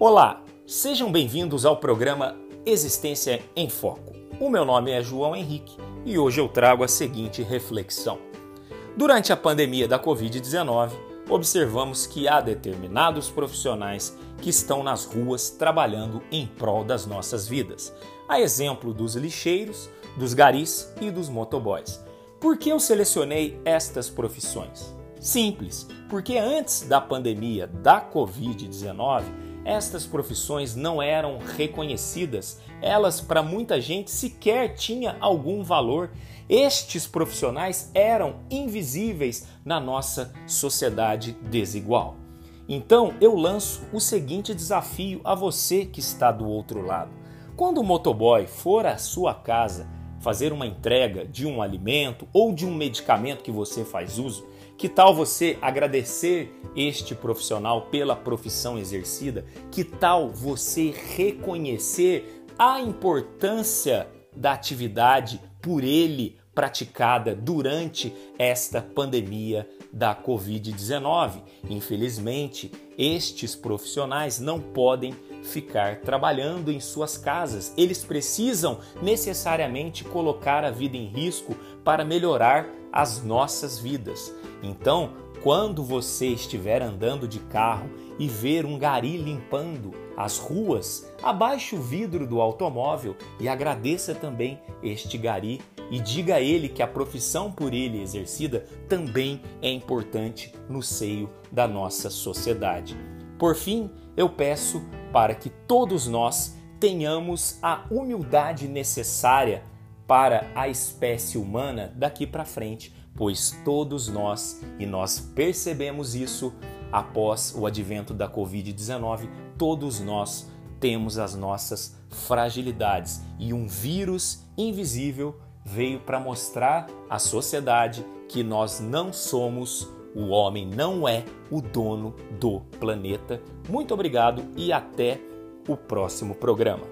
Olá, sejam bem-vindos ao programa Existência em Foco. O meu nome é João Henrique e hoje eu trago a seguinte reflexão. Durante a pandemia da Covid-19, observamos que há determinados profissionais que estão nas ruas trabalhando em prol das nossas vidas, a exemplo dos lixeiros, dos garis e dos motoboys. Por que eu selecionei estas profissões? Simples, porque antes da pandemia da Covid-19, estas profissões não eram reconhecidas, elas para muita gente sequer tinha algum valor. Estes profissionais eram invisíveis na nossa sociedade desigual. Então eu lanço o seguinte desafio a você que está do outro lado. Quando o motoboy for à sua casa fazer uma entrega de um alimento ou de um medicamento que você faz uso, que tal você agradecer este profissional pela profissão exercida? Que tal você reconhecer a importância da atividade por ele praticada durante esta pandemia da Covid-19? Infelizmente, estes profissionais não podem ficar trabalhando em suas casas. Eles precisam necessariamente colocar a vida em risco para melhorar as nossas vidas. Então, quando você estiver andando de carro e ver um gari limpando as ruas, abaixe o vidro do automóvel e agradeça também este gari e diga a ele que a profissão por ele exercida também é importante no seio da nossa sociedade. Por fim, eu peço para que todos nós tenhamos a humildade necessária para a espécie humana daqui para frente, pois todos nós, e nós percebemos isso após o advento da Covid-19, todos nós temos as nossas fragilidades e um vírus invisível veio para mostrar à sociedade que nós não somos o homem não é o dono do planeta. Muito obrigado e até o próximo programa.